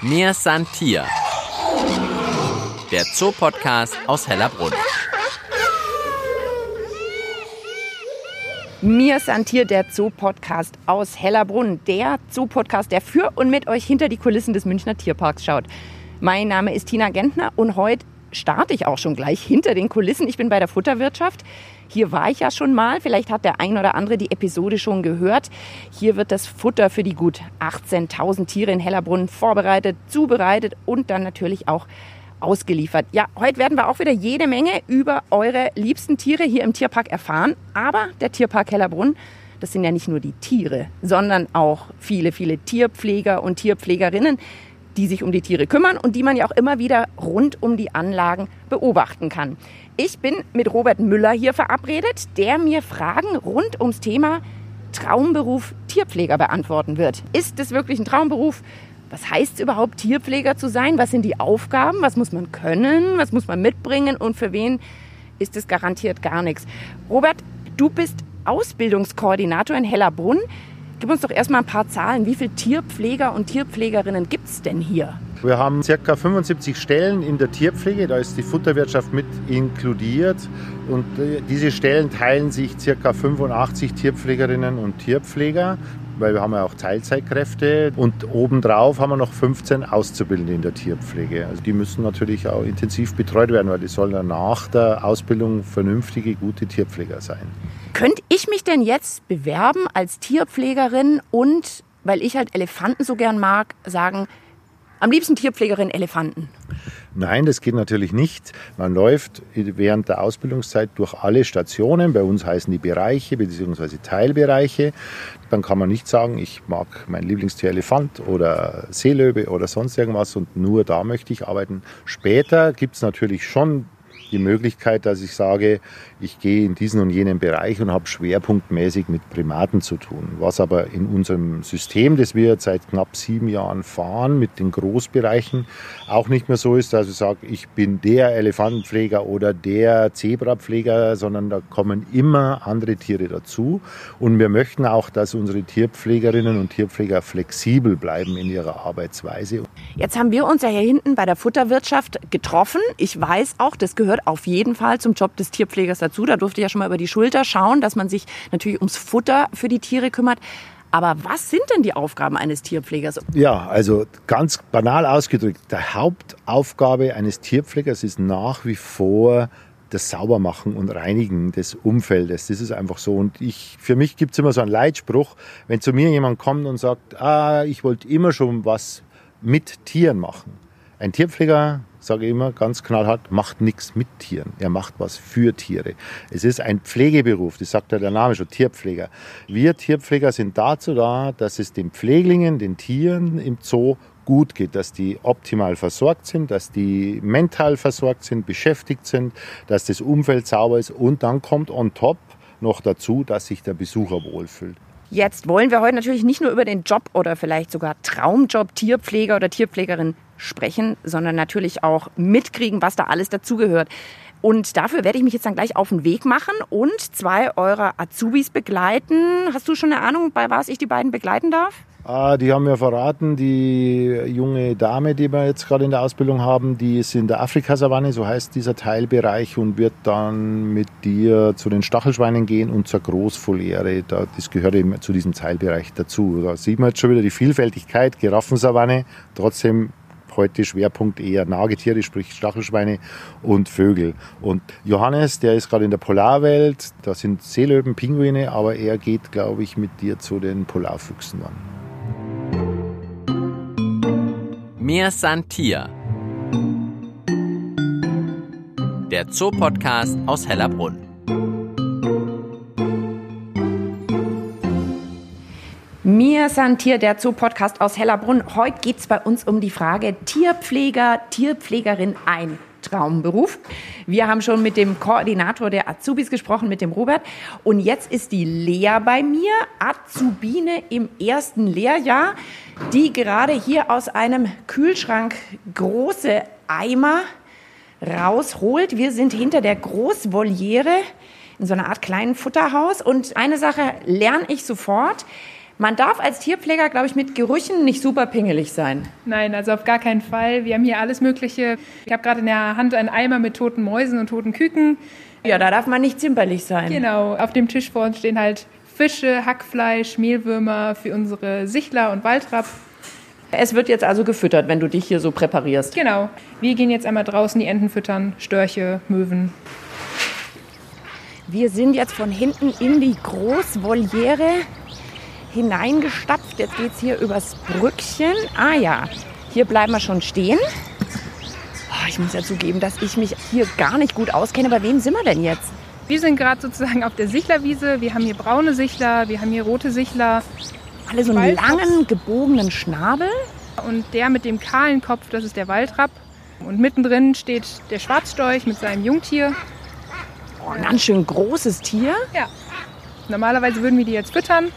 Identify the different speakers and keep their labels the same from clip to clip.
Speaker 1: Mir Santier, der Zoopodcast aus Hellerbrunn.
Speaker 2: Mir Santier, der Zoo-Podcast aus Hellerbrunn. Der Zoo-Podcast, der für und mit euch hinter die Kulissen des Münchner Tierparks schaut. Mein Name ist Tina Gentner und heute starte ich auch schon gleich hinter den Kulissen. Ich bin bei der Futterwirtschaft. Hier war ich ja schon mal. Vielleicht hat der ein oder andere die Episode schon gehört. Hier wird das Futter für die gut 18.000 Tiere in Hellerbrunn vorbereitet, zubereitet und dann natürlich auch ausgeliefert. Ja, heute werden wir auch wieder jede Menge über eure liebsten Tiere hier im Tierpark erfahren. Aber der Tierpark Hellerbrunn, das sind ja nicht nur die Tiere, sondern auch viele, viele Tierpfleger und Tierpflegerinnen, die sich um die Tiere kümmern und die man ja auch immer wieder rund um die Anlagen beobachten kann. Ich bin mit Robert Müller hier verabredet, der mir Fragen rund ums Thema Traumberuf Tierpfleger beantworten wird. Ist es wirklich ein Traumberuf? Was heißt es überhaupt, Tierpfleger zu sein? Was sind die Aufgaben? Was muss man können? Was muss man mitbringen? Und für wen ist es garantiert gar nichts? Robert, du bist Ausbildungskoordinator in Hellerbrunn. Gib uns doch erstmal ein paar Zahlen. Wie viele Tierpfleger und Tierpflegerinnen gibt es denn hier?
Speaker 3: Wir haben ca. 75 Stellen in der Tierpflege, da ist die Futterwirtschaft mit inkludiert. Und äh, diese Stellen teilen sich ca. 85 Tierpflegerinnen und Tierpfleger weil wir haben ja auch Teilzeitkräfte und obendrauf haben wir noch 15 Auszubildende in der Tierpflege. Also die müssen natürlich auch intensiv betreut werden, weil die sollen dann nach der Ausbildung vernünftige, gute Tierpfleger sein.
Speaker 2: Könnte ich mich denn jetzt bewerben als Tierpflegerin und, weil ich halt Elefanten so gern mag, sagen, am liebsten Tierpflegerin Elefanten?
Speaker 3: Nein, das geht natürlich nicht. Man läuft während der Ausbildungszeit durch alle Stationen. Bei uns heißen die Bereiche bzw. Teilbereiche. Dann kann man nicht sagen, ich mag mein Lieblingstier Elefant oder Seelöwe oder sonst irgendwas und nur da möchte ich arbeiten. Später gibt es natürlich schon die Möglichkeit, dass ich sage, ich gehe in diesen und jenen Bereich und habe schwerpunktmäßig mit Primaten zu tun. Was aber in unserem System, das wir seit knapp sieben Jahren fahren, mit den Großbereichen, auch nicht mehr so ist, dass ich sage, ich bin der Elefantenpfleger oder der Zebrapfleger, sondern da kommen immer andere Tiere dazu. Und wir möchten auch, dass unsere Tierpflegerinnen und Tierpfleger flexibel bleiben in ihrer Arbeitsweise.
Speaker 2: Jetzt haben wir uns ja hier hinten bei der Futterwirtschaft getroffen. Ich weiß auch, das gehört auf jeden Fall zum Job des Tierpflegers dazu. Da durfte ich ja schon mal über die Schulter schauen, dass man sich natürlich ums Futter für die Tiere kümmert. Aber was sind denn die Aufgaben eines Tierpflegers?
Speaker 3: Ja, also ganz banal ausgedrückt, die Hauptaufgabe eines Tierpflegers ist nach wie vor das Saubermachen und Reinigen des Umfeldes. Das ist einfach so. Und ich, für mich gibt es immer so einen Leitspruch, wenn zu mir jemand kommt und sagt, ah, ich wollte immer schon was mit Tieren machen. Ein Tierpfleger sage ich immer ganz knallhart, macht nichts mit Tieren. Er macht was für Tiere. Es ist ein Pflegeberuf, das sagt ja der Name schon, Tierpfleger. Wir Tierpfleger sind dazu da, dass es den Pfleglingen, den Tieren im Zoo gut geht, dass die optimal versorgt sind, dass die mental versorgt sind, beschäftigt sind, dass das Umfeld sauber ist und dann kommt on top noch dazu, dass sich der Besucher wohlfühlt.
Speaker 2: Jetzt wollen wir heute natürlich nicht nur über den Job oder vielleicht sogar Traumjob Tierpfleger oder Tierpflegerin sprechen, sondern natürlich auch mitkriegen, was da alles dazugehört. Und dafür werde ich mich jetzt dann gleich auf den Weg machen und zwei eurer Azubis begleiten. Hast du schon eine Ahnung, bei was ich die beiden begleiten darf?
Speaker 3: Ah, die haben mir verraten, die junge Dame, die wir jetzt gerade in der Ausbildung haben, die ist in der Afrikasavanne, so heißt dieser Teilbereich, und wird dann mit dir zu den Stachelschweinen gehen und zur Großfoliere. Das gehört eben zu diesem Teilbereich dazu. Da sieht man jetzt schon wieder die Vielfältigkeit, Giraffensavanne, trotzdem heute Schwerpunkt eher Nagetiere, sprich Stachelschweine und Vögel. Und Johannes, der ist gerade in der Polarwelt, da sind Seelöwen, Pinguine, aber er geht, glaube ich, mit dir zu den Polarfüchsen dann.
Speaker 1: Mir Santier. Der Zoopodcast aus Hellerbrunn.
Speaker 2: Mir Santier, der Zoo-Podcast aus Hellerbrunn. Heute geht es bei uns um die Frage Tierpfleger, Tierpflegerin, ein Traumberuf. Wir haben schon mit dem Koordinator der Azubis gesprochen, mit dem Robert. Und jetzt ist die Lea bei mir, Azubine im ersten Lehrjahr, die gerade hier aus einem Kühlschrank große Eimer rausholt. Wir sind hinter der Großvoliere in so einer Art kleinen Futterhaus. Und eine Sache lerne ich sofort Man darf als Tierpfleger, glaube ich, mit Gerüchen nicht super pingelig sein.
Speaker 4: Nein, also auf gar keinen Fall. Wir haben hier alles Mögliche. Ich habe gerade in der Hand einen Eimer mit toten Mäusen und toten Küken.
Speaker 2: Ja, da darf man nicht zimperlich sein.
Speaker 4: Genau, auf dem Tisch vor uns stehen halt Fische, Hackfleisch, Mehlwürmer für unsere Sichler und Waldrapp.
Speaker 2: Es wird jetzt also gefüttert, wenn du dich hier so präparierst.
Speaker 4: Genau. Wir gehen jetzt einmal draußen die Enten füttern, Störche, Möwen.
Speaker 2: Wir sind jetzt von hinten in die Großvoliere hineingestapft. Jetzt geht es hier übers Brückchen. Ah ja, hier bleiben wir schon stehen. Oh, ich muss ja zugeben, dass ich mich hier gar nicht gut auskenne. Bei wem sind wir denn jetzt?
Speaker 4: Wir sind gerade sozusagen auf der Sichlerwiese. Wir haben hier braune Sichler, wir haben hier rote Sichler.
Speaker 2: Alle so einen langen, gebogenen Schnabel.
Speaker 4: Und der mit dem kahlen Kopf, das ist der Waldrapp. Und mittendrin steht der Schwarzstorch mit seinem Jungtier.
Speaker 2: Oh, ein ganz schön großes Tier.
Speaker 4: Ja. Normalerweise würden wir die jetzt füttern,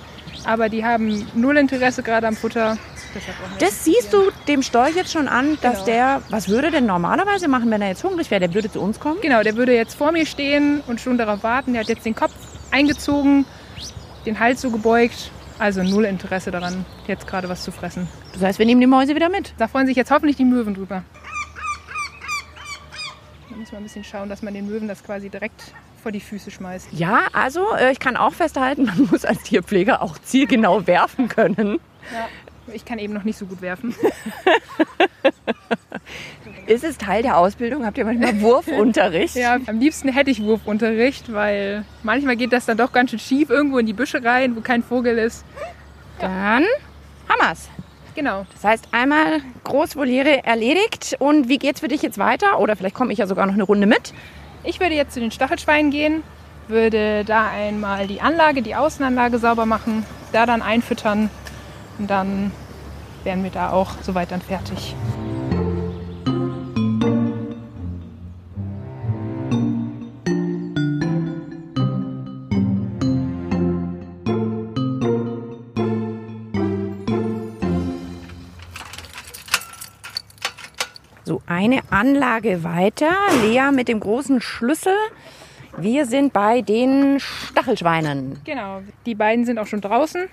Speaker 4: aber die haben null Interesse gerade am Futter.
Speaker 2: Das siehst du dem Storch jetzt schon an, dass
Speaker 4: Genau.
Speaker 2: der, was würde denn normalerweise machen, wenn er jetzt hungrig wäre? Der würde zu uns kommen?
Speaker 4: Genau, der würde jetzt vor mir stehen und schon darauf warten. Der hat jetzt den Kopf eingezogen, den Hals so gebeugt. Also null Interesse daran, jetzt gerade was zu fressen.
Speaker 2: Das heißt, wir nehmen die Mäuse wieder mit.
Speaker 4: Da freuen sich jetzt hoffentlich die Möwen drüber. Da muss man ein bisschen schauen, dass man den Möwen das quasi direkt vor die Füße schmeißt.
Speaker 2: Ja, also äh, ich kann auch festhalten, man muss als Tierpfleger auch zielgenau werfen können.
Speaker 4: Ja. Ich kann eben noch nicht so gut werfen.
Speaker 2: Ist es Teil der Ausbildung? Habt ihr manchmal Wurfunterricht?
Speaker 4: Ja, am liebsten hätte ich Wurfunterricht, weil manchmal geht das dann doch ganz schön schief irgendwo in die Büsche rein, wo kein Vogel ist.
Speaker 2: Dann haben wir's.
Speaker 4: Genau.
Speaker 2: Das heißt, einmal Großvoliere erledigt. Und wie geht's für dich jetzt weiter? Oder vielleicht komme ich ja sogar noch eine Runde mit.
Speaker 4: Ich würde jetzt zu den Stachelschweinen gehen, würde da einmal die Anlage, die Außenanlage sauber machen, da dann einfüttern und dann wären wir da auch soweit dann fertig.
Speaker 2: Eine Anlage weiter. Lea mit dem großen Schlüssel. Wir sind bei den Stachelschweinen.
Speaker 4: Genau, die beiden sind auch schon draußen.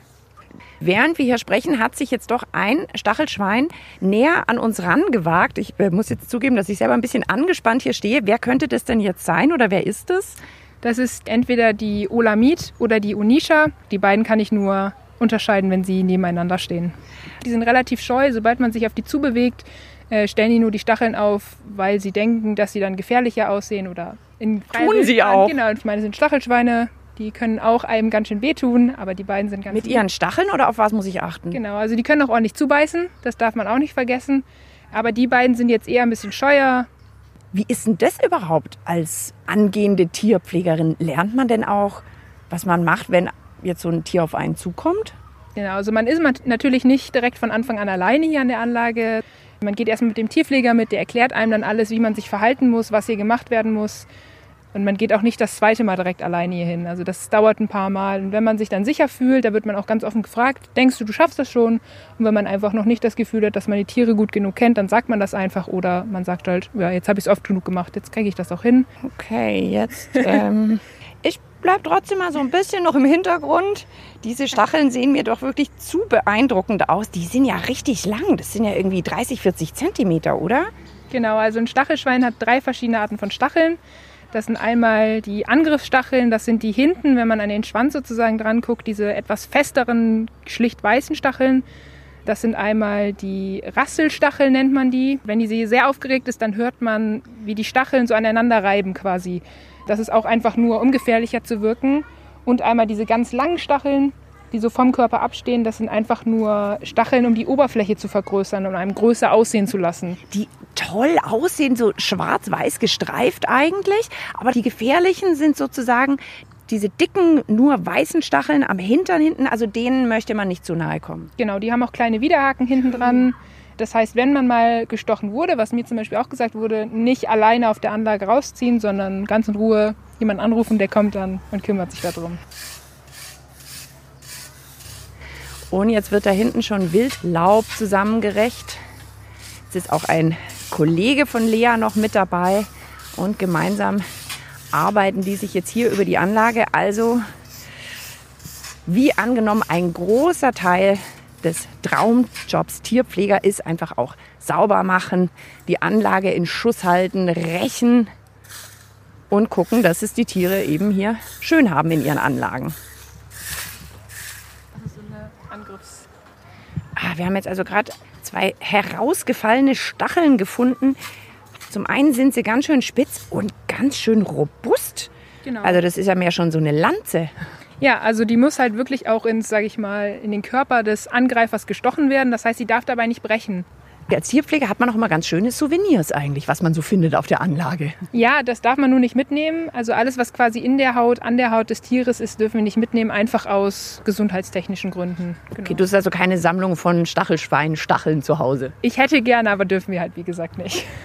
Speaker 2: Während wir hier sprechen, hat sich jetzt doch ein Stachelschwein näher an uns rangewagt. Ich äh, muss jetzt zugeben, dass ich selber ein bisschen angespannt hier stehe. Wer könnte das denn jetzt sein oder wer ist es?
Speaker 4: Das ist entweder die Olamid oder die Unisha. Die beiden kann ich nur unterscheiden, wenn sie nebeneinander stehen. Die sind relativ scheu, sobald man sich auf die zubewegt, äh, stellen die nur die Stacheln auf, weil sie denken, dass sie dann gefährlicher aussehen oder in
Speaker 2: Tun sie auch.
Speaker 4: Genau, ich meine, es sind Stachelschweine, die können auch einem ganz schön wehtun, aber die beiden sind ganz
Speaker 2: Mit ihren Stacheln oder auf was muss ich achten?
Speaker 4: Genau, also die können auch ordentlich zubeißen, das darf man auch nicht vergessen. Aber die beiden sind jetzt eher ein bisschen scheuer.
Speaker 2: Wie ist denn das überhaupt als angehende Tierpflegerin? Lernt man denn auch, was man macht, wenn jetzt so ein Tier auf einen zukommt?
Speaker 4: Genau, also man ist natürlich nicht direkt von Anfang an alleine hier an der Anlage. Man geht erstmal mit dem Tierpfleger mit, der erklärt einem dann alles, wie man sich verhalten muss, was hier gemacht werden muss. Und man geht auch nicht das zweite Mal direkt alleine hier hin. Also das dauert ein paar Mal. Und wenn man sich dann sicher fühlt, da wird man auch ganz offen gefragt, denkst du, du schaffst das schon? Und wenn man einfach noch nicht das Gefühl hat, dass man die Tiere gut genug kennt, dann sagt man das einfach. Oder man sagt halt, ja, jetzt habe ich es oft genug gemacht, jetzt kriege ich das auch hin.
Speaker 2: Okay, jetzt. Ähm, ich bleib trotzdem mal so ein bisschen noch im Hintergrund. Diese Stacheln sehen mir doch wirklich zu beeindruckend aus. Die sind ja richtig lang. Das sind ja irgendwie 30, 40 Zentimeter, oder?
Speaker 4: Genau, also ein Stachelschwein hat drei verschiedene Arten von Stacheln. Das sind einmal die Angriffsstacheln, das sind die hinten, wenn man an den Schwanz sozusagen dran guckt, diese etwas festeren, schlicht weißen Stacheln. Das sind einmal die Rasselstacheln, nennt man die. Wenn die sehr aufgeregt ist, dann hört man, wie die Stacheln so aneinander reiben quasi. Das ist auch einfach nur, um gefährlicher zu wirken. Und einmal diese ganz langen Stacheln, die so vom Körper abstehen, das sind einfach nur Stacheln, um die Oberfläche zu vergrößern und einem größer aussehen zu lassen.
Speaker 2: Die toll aussehen, so schwarz-weiß gestreift eigentlich. Aber die gefährlichen sind sozusagen diese dicken, nur weißen Stacheln am Hintern hinten. Also denen möchte man nicht zu nahe kommen.
Speaker 4: Genau, die haben auch kleine Widerhaken hinten dran. Das heißt, wenn man mal gestochen wurde, was mir zum Beispiel auch gesagt wurde, nicht alleine auf der Anlage rausziehen, sondern ganz in Ruhe jemanden anrufen, der kommt dann und kümmert sich darum.
Speaker 2: Und jetzt wird da hinten schon Wildlaub zusammengerecht. Jetzt ist auch ein Kollege von Lea noch mit dabei. Und gemeinsam arbeiten die sich jetzt hier über die Anlage. Also Wie angenommen, ein großer Teil des Traumjobs Tierpfleger ist einfach auch sauber machen, die Anlage in Schuss halten, rächen und gucken, dass es die Tiere eben hier schön haben in ihren Anlagen.
Speaker 4: So eine Angriffs
Speaker 2: Ah, wir haben jetzt also gerade zwei herausgefallene Stacheln gefunden. Zum einen sind sie ganz schön spitz und ganz schön robust.
Speaker 4: genau.
Speaker 2: Also das ist ja mehr schon so eine Lanze.
Speaker 4: Ja, also die muss halt wirklich auch ins, sage ich mal, in den Körper des Angreifers gestochen werden. Das heißt, sie darf dabei nicht brechen.
Speaker 2: Als Tierpfleger hat man auch immer ganz schöne Souvenirs eigentlich, was man so findet auf der Anlage.
Speaker 4: Ja, das darf man nur nicht mitnehmen. Also alles, was quasi in der Haut, an der Haut des Tieres ist, dürfen wir nicht mitnehmen, einfach aus gesundheitstechnischen Gründen. Genau.
Speaker 2: Okay, du hast also keine Sammlung von Stachelschwein-Stacheln zu Hause.
Speaker 4: Ich hätte gerne, aber dürfen wir halt, wie gesagt, nicht.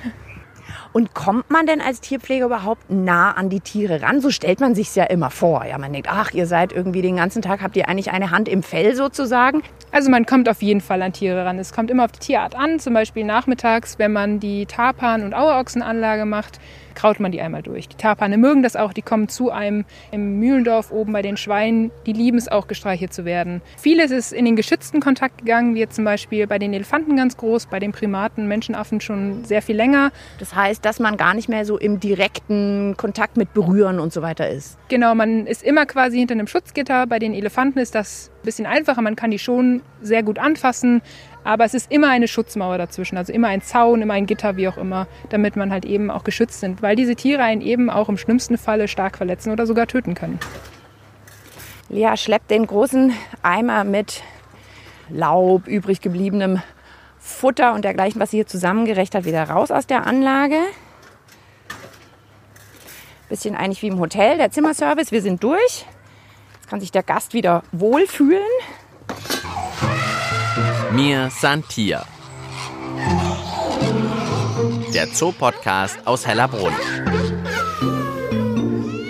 Speaker 2: Und kommt man denn als Tierpfleger überhaupt nah an die Tiere ran? So stellt man sich ja immer vor. Ja, man denkt, ach, ihr seid irgendwie den ganzen Tag, habt ihr eigentlich eine Hand im Fell sozusagen.
Speaker 4: Also man kommt auf jeden Fall an Tiere ran. Es kommt immer auf die Tierart an. Zum Beispiel nachmittags, wenn man die Tarpan- und Auerochsenanlage macht, kraut man die einmal durch. Die Tarpane mögen das auch, die kommen zu einem im Mühlendorf oben bei den Schweinen, die lieben es auch gestreichelt zu werden. Vieles ist in den geschützten Kontakt gegangen, wie jetzt zum Beispiel bei den Elefanten ganz groß, bei den Primaten, Menschenaffen schon sehr viel länger.
Speaker 2: Das heißt, dass man gar nicht mehr so im direkten Kontakt mit Berühren und so weiter ist.
Speaker 4: Genau, man ist immer quasi hinter einem Schutzgitter. Bei den Elefanten ist das ein bisschen einfacher, man kann die schon sehr gut anfassen. Aber es ist immer eine Schutzmauer dazwischen, also immer ein Zaun, immer ein Gitter, wie auch immer, damit man halt eben auch geschützt sind, weil diese Tiere einen eben auch im schlimmsten Falle stark verletzen oder sogar töten können.
Speaker 2: Lea schleppt den großen Eimer mit Laub, übrig gebliebenem Futter und dergleichen, was sie hier zusammengerecht hat, wieder raus aus der Anlage. Bisschen eigentlich wie im Hotel, der Zimmerservice. Wir sind durch. Jetzt kann sich der Gast wieder wohlfühlen.
Speaker 1: Mir Santia. Der Zoopodcast aus Hellerbrunn.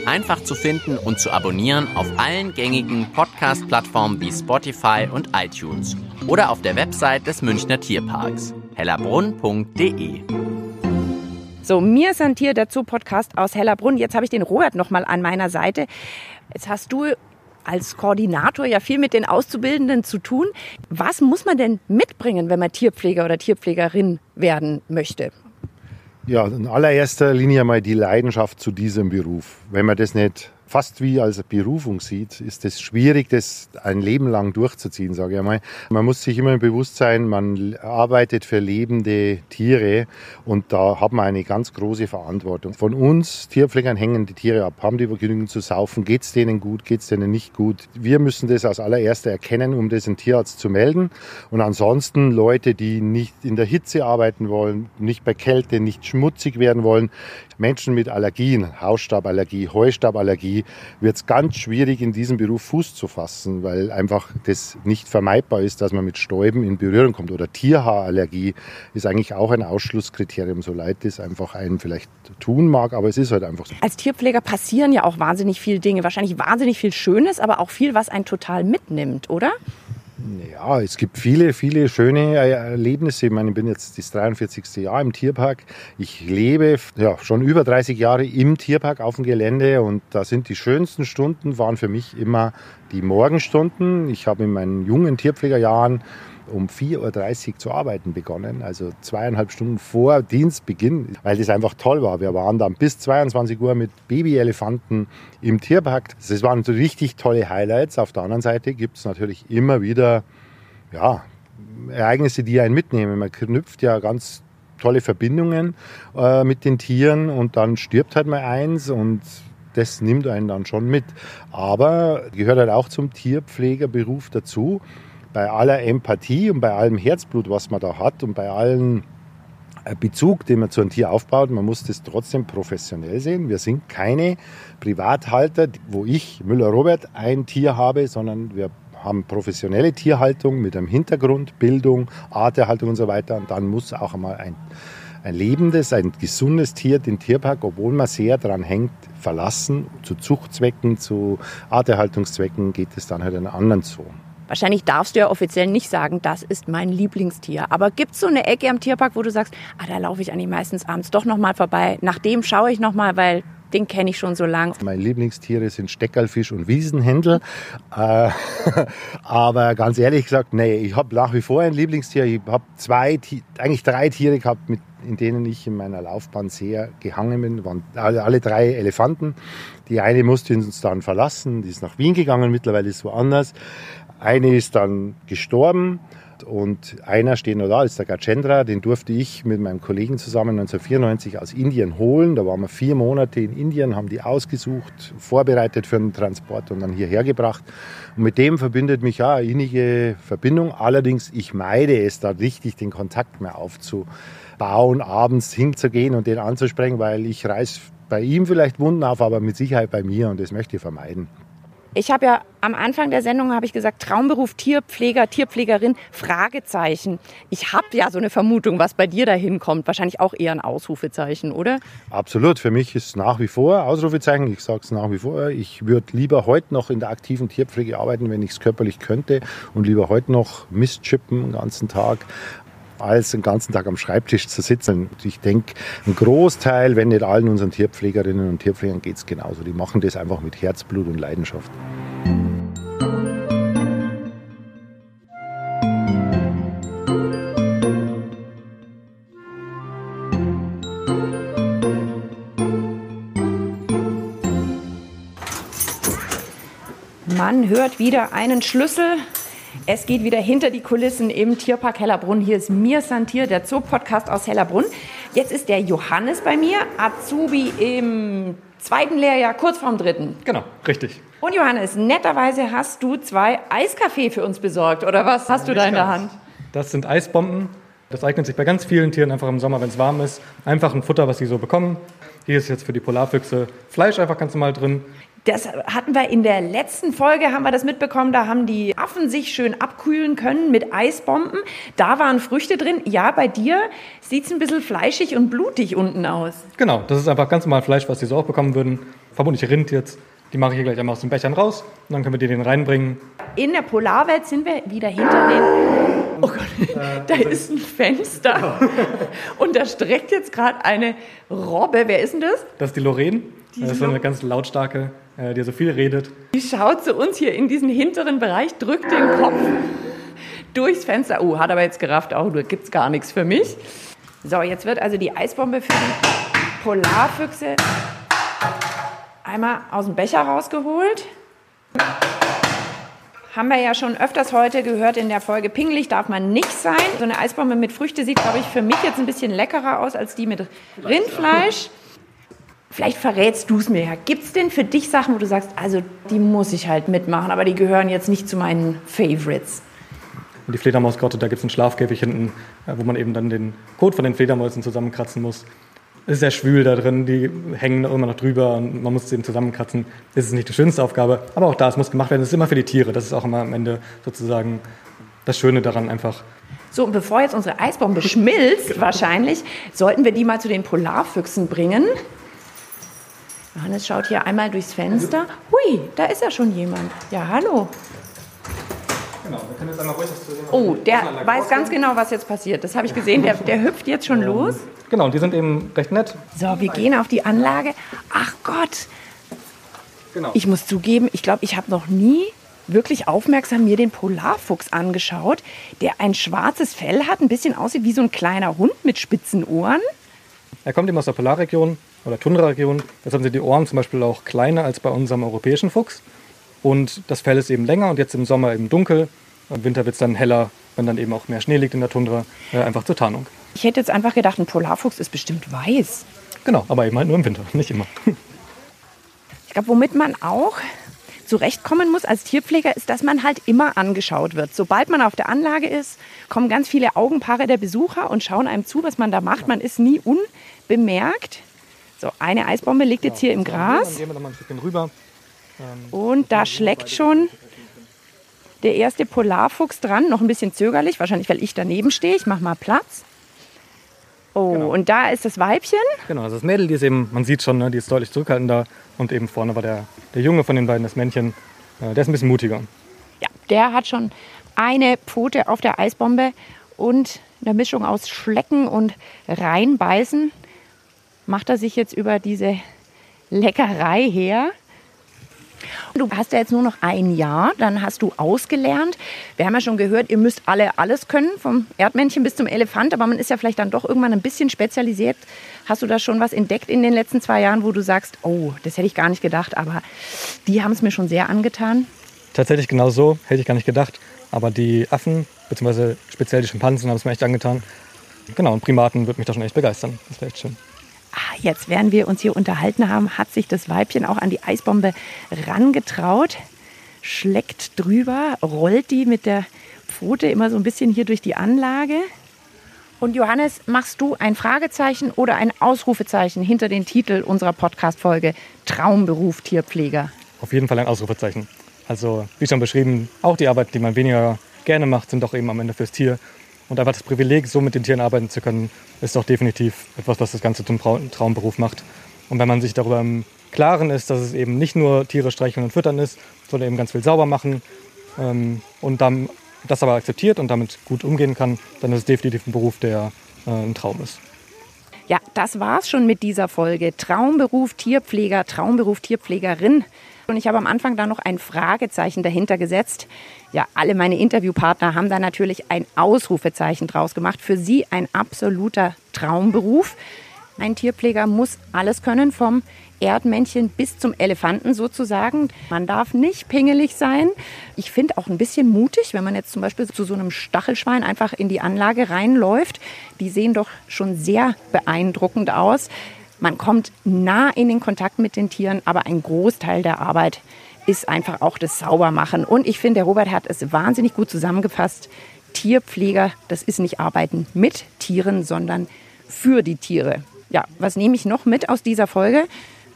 Speaker 1: Einfach zu finden und zu abonnieren auf allen gängigen Podcast-Plattformen wie Spotify und iTunes oder auf der Website des Münchner Tierparks hellerbrunn.de.
Speaker 2: So, mir Santier, der Zoo-Podcast aus Hellerbrunn. Jetzt habe ich den Robert noch mal an meiner Seite. Jetzt hast du als Koordinator ja viel mit den Auszubildenden zu tun. Was muss man denn mitbringen, wenn man Tierpfleger oder Tierpflegerin werden möchte?
Speaker 3: Ja, in allererster Linie mal die Leidenschaft zu diesem Beruf. Wenn man das nicht fast wie als Berufung sieht, ist es schwierig, das ein Leben lang durchzuziehen, sage ich einmal. Man muss sich immer bewusst sein, man arbeitet für lebende Tiere und da hat man eine ganz große Verantwortung. Von uns Tierpflegern hängen die Tiere ab. Haben die genügend zu saufen? Geht es denen gut? Geht es denen nicht gut? Wir müssen das als allererster erkennen, um das dem Tierarzt zu melden. Und ansonsten Leute, die nicht in der Hitze arbeiten wollen, nicht bei Kälte, nicht schmutzig werden wollen, Menschen mit Allergien, Hausstauballergie, Wird es ganz schwierig, in diesem Beruf Fuß zu fassen, weil einfach das nicht vermeidbar ist, dass man mit Stäuben in Berührung kommt. Oder Tierhaarallergie ist eigentlich auch ein Ausschlusskriterium, so leid das einfach einen vielleicht tun mag, aber es ist halt einfach so.
Speaker 2: Als Tierpfleger passieren ja auch wahnsinnig viele Dinge, wahrscheinlich wahnsinnig viel Schönes, aber auch viel, was einen total mitnimmt, oder?
Speaker 3: Ja, es gibt viele, viele schöne Erlebnisse. Ich meine, ich bin jetzt das 43. Jahr im Tierpark. Ich lebe ja, schon über 30 Jahre im Tierpark auf dem Gelände und da sind die schönsten Stunden, waren für mich immer die Morgenstunden. Ich habe in meinen jungen Tierpflegerjahren um 4.30 Uhr zu arbeiten begonnen, also zweieinhalb Stunden vor Dienstbeginn, weil das einfach toll war. Wir waren dann bis 22 Uhr mit Babyelefanten im Tierpark. Das waren so richtig tolle Highlights. Auf der anderen Seite gibt es natürlich immer wieder ja, Ereignisse, die einen mitnehmen. Man knüpft ja ganz tolle Verbindungen äh, mit den Tieren und dann stirbt halt mal eins und das nimmt einen dann schon mit. Aber gehört halt auch zum Tierpflegerberuf dazu bei aller Empathie und bei allem Herzblut, was man da hat und bei allen Bezug, den man zu einem Tier aufbaut, man muss das trotzdem professionell sehen. Wir sind keine Privathalter, wo ich, Müller-Robert, ein Tier habe, sondern wir haben professionelle Tierhaltung mit einem Hintergrund, Bildung, Arterhaltung und so weiter. Und dann muss auch einmal ein, ein lebendes, ein gesundes Tier den Tierpark, obwohl man sehr daran hängt, verlassen. Zu Zuchtzwecken, zu Arterhaltungszwecken geht es dann halt einen anderen Zoo.
Speaker 2: Wahrscheinlich darfst du ja offiziell nicht sagen, das ist mein Lieblingstier. Aber gibt es so eine Ecke am Tierpark, wo du sagst, ah, da laufe ich eigentlich meistens abends doch noch mal vorbei. Nach dem schaue ich noch mal, weil Den kenne ich schon so lange.
Speaker 3: Meine Lieblingstiere sind Steckerlfisch und Wiesenhändel. Äh, aber ganz ehrlich gesagt, nee, ich habe nach wie vor ein Lieblingstier. Ich habe zwei, eigentlich drei Tiere gehabt, mit, in denen ich in meiner Laufbahn sehr gehangen bin. Waren alle, alle drei Elefanten. Die eine musste uns dann verlassen, die ist nach Wien gegangen, mittlerweile ist woanders. Eine ist dann gestorben und einer steht noch da, ist der Gajendra, den durfte ich mit meinem Kollegen zusammen 1994 aus Indien holen. Da waren wir vier Monate in Indien, haben die ausgesucht, vorbereitet für den Transport und dann hierher gebracht. Und mit dem verbindet mich ja eine innige Verbindung. Allerdings, ich meide es da richtig, den Kontakt mehr aufzubauen, abends hinzugehen und den anzusprechen, weil ich reiß bei ihm vielleicht Wunden auf, aber mit Sicherheit bei mir und das möchte ich vermeiden.
Speaker 2: Ich habe ja am Anfang der Sendung habe ich gesagt Traumberuf Tierpfleger, Tierpflegerin Fragezeichen. Ich habe ja so eine Vermutung, was bei dir dahin kommt. Wahrscheinlich auch eher ein Ausrufezeichen, oder?
Speaker 3: Absolut. Für mich ist nach wie vor Ausrufezeichen. Ich sage es nach wie vor. Ich würde lieber heute noch in der aktiven Tierpflege arbeiten, wenn ich es körperlich könnte und lieber heute noch Mist chippen den ganzen Tag, als den ganzen Tag am Schreibtisch zu sitzen. Ich denke, ein Großteil, wenn nicht allen unseren Tierpflegerinnen und Tierpflegern geht es genauso. Die machen das einfach mit Herzblut und Leidenschaft.
Speaker 2: Man hört wieder einen Schlüssel es geht wieder hinter die Kulissen im Tierpark Hellerbrunn. Hier ist Mir Santier, der Zoo-Podcast aus Hellerbrunn. Jetzt ist der Johannes bei mir, Azubi im zweiten Lehrjahr, kurz vorm dritten.
Speaker 5: Genau, richtig.
Speaker 2: Und Johannes, netterweise hast du zwei Eiskaffee für uns besorgt, oder was hast du da in der Hand?
Speaker 5: Das sind Eisbomben. Das eignet sich bei ganz vielen Tieren einfach im Sommer, wenn es warm ist. Einfach ein Futter, was sie so bekommen. Hier ist jetzt für die Polarfüchse Fleisch einfach ganz normal drin.
Speaker 2: Das hatten wir in der letzten Folge, haben wir das mitbekommen, da haben die Affen sich schön abkühlen können mit Eisbomben. Da waren Früchte drin. Ja, bei dir sieht es ein bisschen fleischig und blutig unten aus.
Speaker 5: Genau, das ist einfach ganz normal Fleisch, was sie so auch bekommen würden. Vermutlich Rind jetzt. Die mache ich hier gleich einmal aus den Bechern raus und dann können wir die den reinbringen.
Speaker 2: In der Polarwelt sind wir wieder hinter den. Oh Gott, da ist ein Fenster. Und da streckt jetzt gerade eine Robbe. Wer ist denn das?
Speaker 5: Das ist die Lorraine. Das ist so eine ganz lautstarke äh, die so viel redet.
Speaker 2: Die schaut zu uns hier in diesen hinteren Bereich, drückt den Kopf durchs Fenster. Oh, hat aber jetzt gerafft, oh, da gibt es gar nichts für mich. So, jetzt wird also die Eisbombe für die Polarfüchse einmal aus dem Becher rausgeholt. Haben wir ja schon öfters heute gehört in der Folge, pingelig darf man nicht sein. So eine Eisbombe mit Früchte sieht, glaube ich, für mich jetzt ein bisschen leckerer aus als die mit Rindfleisch. Vielleicht verrätst du es mir ja. Gibt es denn für dich Sachen, wo du sagst, also die muss ich halt mitmachen, aber die gehören jetzt nicht zu meinen Favorites?
Speaker 5: Und die Fledermausgrotte, da gibt es einen Schlafkäfig hinten, äh, wo man eben dann den Kot von den Fledermäusen zusammenkratzen muss. Es ist sehr schwül da drin, die hängen immer noch drüber und man muss sie eben zusammenkratzen. Das ist nicht die schönste Aufgabe, aber auch da, es muss gemacht werden. Das ist immer für die Tiere. Das ist auch immer am Ende sozusagen das Schöne daran einfach.
Speaker 2: So, und bevor jetzt unsere Eisbombe schmilzt, wahrscheinlich, sollten wir die mal zu den Polarfüchsen bringen. Johannes schaut hier einmal durchs Fenster. Hui, da ist ja schon jemand. Ja, hallo. Genau, wir können jetzt einmal ruhig das zu sehen. Oh, der weiß ganz genau, was jetzt passiert. Das habe ich gesehen. Der, der hüpft jetzt schon los.
Speaker 5: Genau, die sind eben recht nett.
Speaker 2: So, wir gehen auf die Anlage. Ach Gott. Genau. Ich muss zugeben, ich glaube, ich habe noch nie wirklich aufmerksam mir den Polarfuchs angeschaut, der ein schwarzes Fell hat, ein bisschen aussieht wie so ein kleiner Hund mit spitzen Ohren.
Speaker 5: Er kommt eben aus der Polarregion, oder Tundra-Region. Deshalb sind die Ohren zum Beispiel auch kleiner als bei unserem europäischen Fuchs. Und das Fell ist eben länger und jetzt im Sommer eben dunkel. Im Winter wird es dann heller, wenn dann eben auch mehr Schnee liegt in der Tundra, äh, einfach zur Tarnung.
Speaker 2: Ich hätte jetzt einfach gedacht, ein Polarfuchs ist bestimmt weiß.
Speaker 5: Genau, aber eben halt nur im Winter, nicht immer.
Speaker 2: Ich glaube, womit man auch zurechtkommen muss als Tierpfleger, ist, dass man halt immer angeschaut wird. Sobald man auf der Anlage ist, kommen ganz viele Augenpaare der Besucher und schauen einem zu, was man da macht. Man ist nie unbemerkt. So, eine Eisbombe liegt jetzt hier im Gras. Gehen wir noch mal ein Stückchen rüber. Ähm, Und da schlägt schon der erste Polarfuchs dran, noch ein bisschen zögerlich, wahrscheinlich weil ich daneben stehe. Ich mache mal Platz. Oh, genau. und da ist das Weibchen.
Speaker 5: Genau, also das Mädel, die ist eben, man sieht schon, ne, die ist deutlich zurückhaltender. Und eben vorne war der, der Junge von den beiden, das Männchen. Äh, der ist ein bisschen mutiger.
Speaker 2: Ja, der hat schon eine Pfote auf der Eisbombe und eine Mischung aus Schlecken und Reinbeißen macht er sich jetzt über diese Leckerei her. Du hast ja jetzt nur noch ein Jahr, dann hast du ausgelernt. Wir haben ja schon gehört, ihr müsst alle alles können, vom Erdmännchen bis zum Elefant, aber man ist ja vielleicht dann doch irgendwann ein bisschen spezialisiert. Hast du da schon was entdeckt in den letzten zwei Jahren, wo du sagst, oh, das hätte ich gar nicht gedacht, aber die haben es mir schon sehr angetan?
Speaker 5: Tatsächlich genau so, hätte ich gar nicht gedacht. Aber die Affen, beziehungsweise speziell die Schimpansen, haben es mir echt angetan. Genau, und Primaten würde mich da schon echt begeistern. Das wäre echt schön.
Speaker 2: Ah, jetzt, während wir uns hier unterhalten haben, hat sich das Weibchen auch an die Eisbombe rangetraut, schleckt drüber, rollt die mit der Pfote immer so ein bisschen hier durch die Anlage. Und Johannes, machst du ein Fragezeichen oder ein Ausrufezeichen hinter den Titel unserer Podcast-Folge Traumberuf Tierpfleger?
Speaker 5: Auf jeden Fall ein Ausrufezeichen. Also, wie schon beschrieben, auch die Arbeit, die man weniger gerne macht, sind doch eben am Ende fürs Tier. Und einfach das Privileg, so mit den Tieren arbeiten zu können, ist doch definitiv etwas, was das Ganze zum Traumberuf macht. Und wenn man sich darüber im Klaren ist, dass es eben nicht nur Tiere streicheln und füttern ist, sondern eben ganz viel sauber machen ähm, und dann das aber akzeptiert und damit gut umgehen kann, dann ist es definitiv ein Beruf, der äh, ein Traum ist.
Speaker 2: Ja, das war's schon mit dieser Folge. Traumberuf Tierpfleger, Traumberuf Tierpflegerin. Und ich habe am Anfang da noch ein Fragezeichen dahinter gesetzt. Ja, alle meine Interviewpartner haben da natürlich ein Ausrufezeichen draus gemacht. Für sie ein absoluter Traumberuf. Ein Tierpfleger muss alles können, vom Erdmännchen bis zum Elefanten sozusagen. Man darf nicht pingelig sein. Ich finde auch ein bisschen mutig, wenn man jetzt zum Beispiel zu so einem Stachelschwein einfach in die Anlage reinläuft. Die sehen doch schon sehr beeindruckend aus. Man kommt nah in den Kontakt mit den Tieren, aber ein Großteil der Arbeit ist einfach auch das Saubermachen. Und ich finde, der Robert hat es wahnsinnig gut zusammengefasst. Tierpfleger, das ist nicht Arbeiten mit Tieren, sondern für die Tiere. Ja, was nehme ich noch mit aus dieser Folge?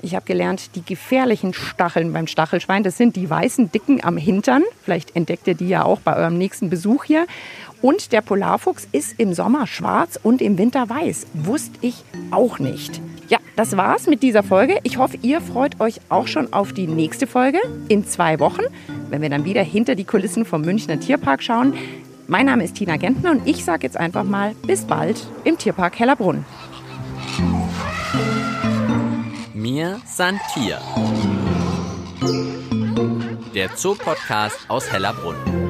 Speaker 2: Ich habe gelernt, die gefährlichen Stacheln beim Stachelschwein, das sind die weißen Dicken am Hintern. Vielleicht entdeckt ihr die ja auch bei eurem nächsten Besuch hier. Und der Polarfuchs ist im Sommer schwarz und im Winter weiß. Wusste ich auch nicht. Ja, das war's mit dieser Folge. Ich hoffe, ihr freut euch auch schon auf die nächste Folge in zwei Wochen, wenn wir dann wieder hinter die Kulissen vom Münchner Tierpark schauen. Mein Name ist Tina Gentner und ich sage jetzt einfach mal bis bald im Tierpark Hellerbrunn.
Speaker 1: Mir san Tier. Der Zoopodcast aus Hellerbrunn.